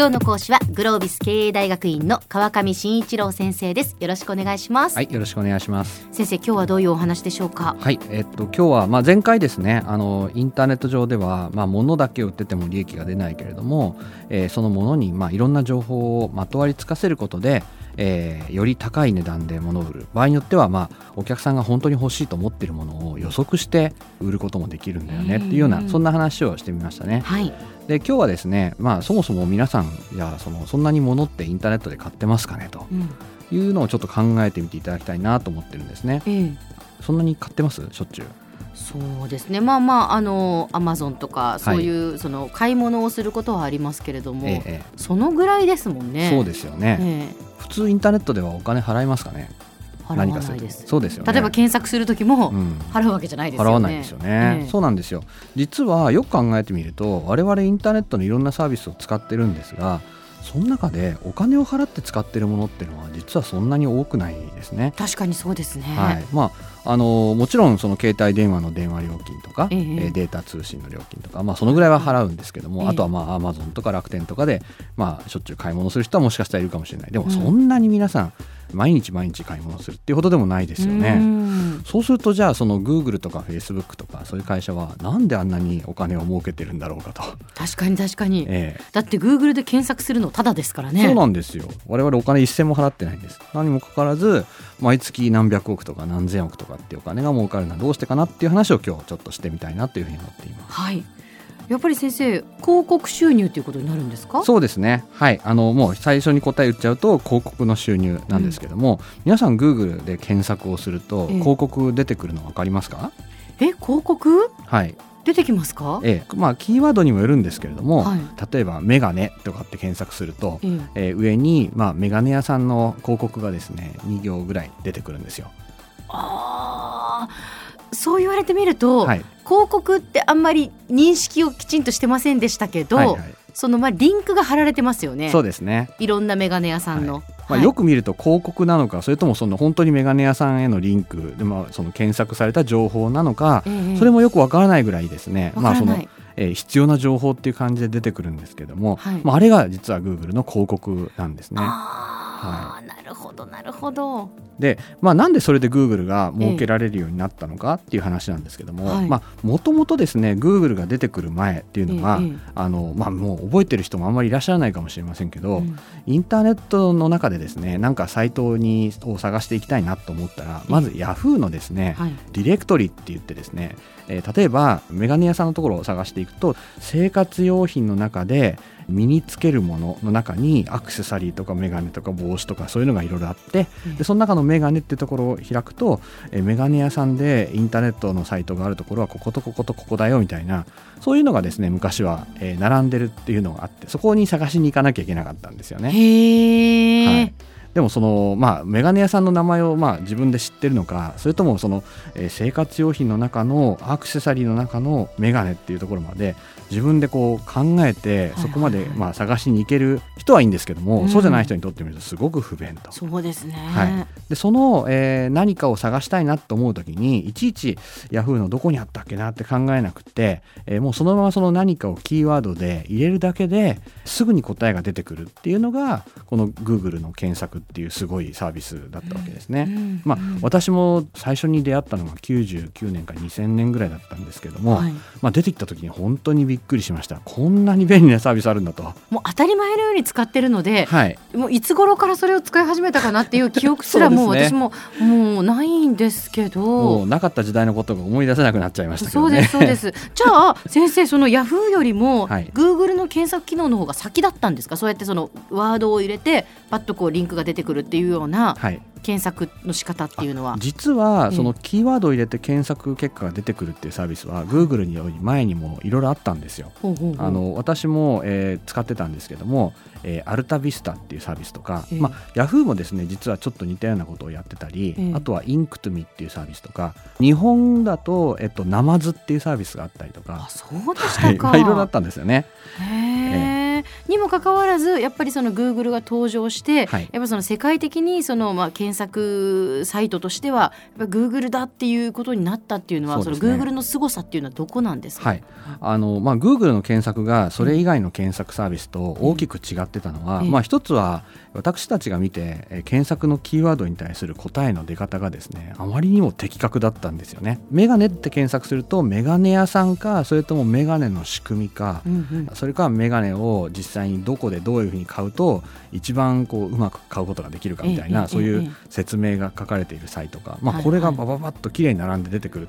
今日の講師はグロービス経営大学院の川上真一郎先生です。よろしくお願いします。はい、よろしくお願いします。先生今日はどういうお話でしょうか？はい、えっと今日はまあ前回ですね、あのインターネット上ではまあ物だけ売ってても利益が出ないけれども、えーその物にまあいろんな情報をまとわりつかせることで、えーより高い値段で物を売る。場合によってはまあお客さんが本当に欲しいと思っているものを予測して売ることもできるんだよねっていうよううんなそんな話をしてみましたね。はい。で今日はですね、まあそもそも皆さんじゃあそのそんなに物ってインターネットで買ってますかねとうん。いうのをちょっと考えてみていただきたいなと思ってるんですね。ええ。そんなに買ってます？しょっちゅう。そうですね。まあまああのアマゾンとかそういう、その買い物をすることはありますけれども、えええそのぐらいですもんね。えそうですよね、え普通インターネットではお金払いますかね？え払わ何かすると。ないですそうですよね。例えば検索する時もうん。払うわけじゃないですよね、払わないですよね、ええ。そうなんですよ。実はよく考えてみると我々インターネットのいろんなサービスを使ってるんですがその中でお金を払って使ってるものっていうのは実はそんなに多くないですね。確かにそうですね、はい。まあ、あのもちろんその携帯電話の電話料金とか、ええ。えーデータ通信の料金とか、まあ、そのぐらいは払うんですけども、ええ。あとはまあアマゾンとか楽天とかで、まあ、しょっちゅう買い物する人はもしかしたらいるかもしれない。でもうん。そんなに皆さん毎日毎日買い物するっていうほどでもないですようね。んそうするとじゃあその Google とか Facebook とかそういう会社はなんであんなにお金を儲けてるんだろうかと、確かに確かに、ええ。だって Google で検索するのただですからね。そうなんですよ。我々お金一銭も払ってないんです。何もかかわらず毎月何百億とか何千億とかっていうお金が儲かるのはどうしてかなっていう話を今日ちょっとしてみたいなというふうに思っています。はいやっぱり先生広告収入ということになるんですか？そうですね。はい。あのもう最初に答え言っちゃうと広告の収入なんですけども、皆さん Google で検索をするとええ。広告出てくるの分かりますか、え広告？はい。出てきますか？ええ。まあキーワードにもよるんですけれども、はい。例えばメガネとかって検索すると、ええ。えー上に、まあ、メガネ屋さんの広告がですね2行ぐらい出てくるんですよ。あーそう言われてみると、はい。広告ってあんまり認識をきちんとしてませんでしたけど、はいはい。そのまあリンクが貼られてますよね。そうですね、いろんなメガネ屋さんの、まあ、はいよく見ると広告なのかそれともその本当にメガネ屋さんへのリンクで、まあ、その検索された情報なのか、ええそれもよくわからないぐらいですね、まあそのえー必要な情報っていう感じで出てくるんですけども、はい。まあ、あれが実は Google の広告なんですね。ああ、なるほどなるほど。で、まあ、なんでそれで Google が設けられるようになったのかっていう話なんですけども、はい。まあもともとですね Google が出てくる前っていうのは、えあのまあ、もう覚えてる人もあんまりいらっしゃらないかもしれませんけど、うん。インターネットの中でですねなんかサイトにを探していきたいなと思ったらまず Yahoo のですね、はい。ディレクトリって言ってですね、えー例えばメガネ屋さんのところを探していくと生活用品の中で身につけるものの中にアクセサリーとかメガネとか帽子とかそういうのがいろいろあってうん。でその中のメガネってところを開くと、えーメガネ屋さんでインターネットのサイトがあるところはこことこことここだよみたいなそういうのがですね昔は、えー並んでるっていうのがあってそこに探しに行かなきゃいけなかったんですよね。はい、でもそのまあメガネ屋さんの名前をまあ自分で知ってるのかそれともその、えー生活用品の中のアクセサリーの中のメガネっていうところまで自分でこう考えていそこまでまあ探しに行ける人はいいんですけども、うん。そうじゃない人にとってみるとすごく不便と。そうですね、はい。でその、えー何かを探したいなと思う時にいちいち Yahoo のどこにあったっけなって考えなくて、えーもうそのままその何かをキーワードで入れるだけですぐに答えが出てくるっていうのがこの Google の検索っていうすごいサービスだったわけですね。うんまあうん、私も最初に出会ったのが99年か2000年ぐらいだったんですけども、はいまあ、出てきた時に本当にびっくりしましたこんなに便利なサービスあるんだと。もう当たり前のように使ってるので、はい、もういつ頃からそれを使い始めたかなっていう記憶すらもう 私ももうないんですけもどう。なかった時代のことが思い出せなくなっちゃいましたけどね。そうですそうです。じゃあ先生そのヤフーよりもはい Google の検索機能の方が先だったんですか？そうやってそのワードを入れてパッとこうリンクが出てくるっていうようなはい、検索の仕方っていうのは。実はええそのキーワードを入れて検索結果が出てくるっていうサービスは Google により前にもいろいろあったんですよ。あの私も、えー使ってたんですけども、えーアルタビスタっていうサービスとか、ええまあ、Yahoo もですね実はちょっと似たようなことをやってたり、ええあとはインクトミっていうサービスとか日本だと、えっと、ナマズっていうサービスがあったりとあか。そうでしはい、たか。まあいろいろあったんですよね。へえ。えにもかかわらずやっぱりそのグーグルが登場して、はい。やっぱその世界的にそのまあ検索サイトとしてはやっぱグーグルだっていうことになったっていうのはそうのそですね。グーグルの凄さっていうのはどこなんですか？はい、あのまあ Google の検索がそれ以外の検索サービスと大きく違ってたのは、ええまあ一つは私たちが見てえー検索のキーワードに対する答えの出方がですねあまりにも的確だったんですよね。メガネって検索するとメガネ屋さんかそれともメガネの仕組みか、うんうん。それからメガネを実際にどこでどういうふうに買うと一番こううまく買うことができるかみたいな、ええそういうええ。説明が書かれているサイトか、まあ、はいこれがバババッと綺麗に並んで出てくる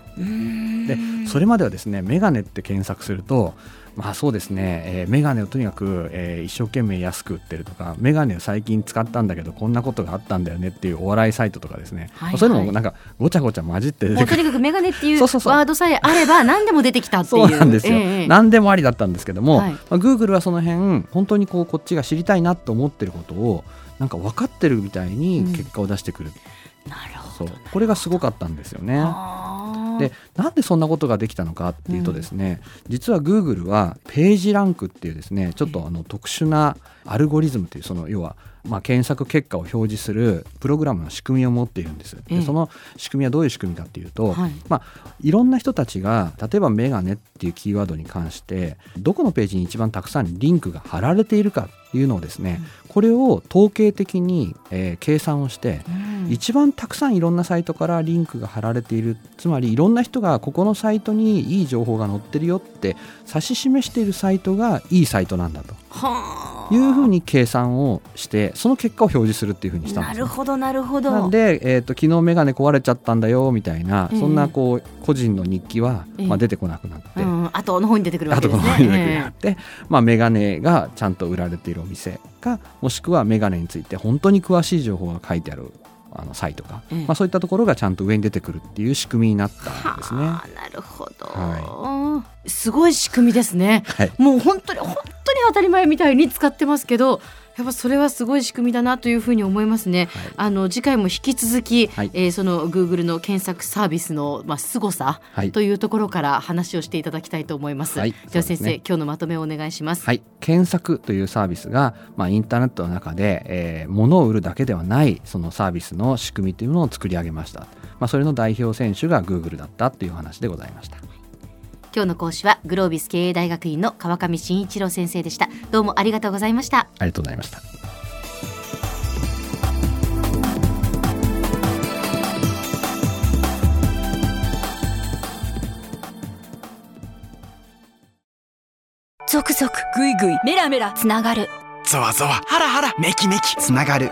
でそれまではですねメガネって検索するとまあそうですね、えーメガネをとにかく、えー一生懸命安く売ってるとかメガネを最近使ったんだけどこんなことがあったんだよねっていうお笑いサイトとかですね、はいはい。そういうのもなんかごちゃごちゃ混じっててとにかくメガネっていうワそうそうそう。ードさえあれば何でも出てきたってそいう。うなんですよ、ええ何でもありだったんですけども、はい。まあ、Google はその辺本当にこうこっちが知りたいなと思ってることをなんか分かってるみたいに結果を出してくる、なるほそう。ど。これがすごかったんですよね。でなんでそんなことができたのかっていうとですね、実は Google はページランクっていうですねちょっとあの特殊なアルゴリズムというその要はまあ検索結果を表示するプログラムの仕組みを持っているんです。ええ。でその仕組みはどういう仕組みかっていうと、はい。まあ、いろんな人たちが例えばメガネっていうキーワードに関してどこのページに一番たくさんリンクが貼られているかっていうのをですね、これを統計的に、えー計算をしてうん一番たくさんいろんなサイトからリンクが貼られている。つまりいろんな人がここのサイトにいい情報が載ってるよって指し示しているサイトがいいサイトなんだと。はあ。いうふうに計算をしてその結果を表示するっていうふうにしたんですよなるほどなるほど。なんで、えー、と昨日メガネ壊れちゃったんだよみたいな、ええ。そんなこう個人の日記は、ええ。まあ、出てこなくなって、うん、後の方に出てくるわけですね。この方に出てくるようになって、まあ、メガネがちゃんと売られているお店かもしくはメガネについて本当に詳しい情報が書いてあるあのサイトか、ええ。まあ、そういったところがちゃんと上に出てくるっていう仕組みになったんですね。はあなるほど、はすごい仕組みですね。はい。もう本当に本当に当たり前みたいに使ってますけどやっぱそれはすごい仕組みだなというふうに思いますね。はい。あの次回も引き続き、はい。えーその Google の検索サービスのまあ凄さはい。というところから話をしていただきたいと思います。はい。じゃあ先生、ね。今日のまとめをお願いします。はい、検索というサービスが、まあ、インターネットの中で、えー物を売るだけではないそのサービスの仕組みというのを作り上げました、まあ、それの代表選手が Google だったという話でございました今日の講師はグロービス経営大学院の川上真一郎先生でした。どうもありがとうございました。ありがとうございましたゾクゾクグイグイメラメラつながるゾワゾワハラハラメキメキつながる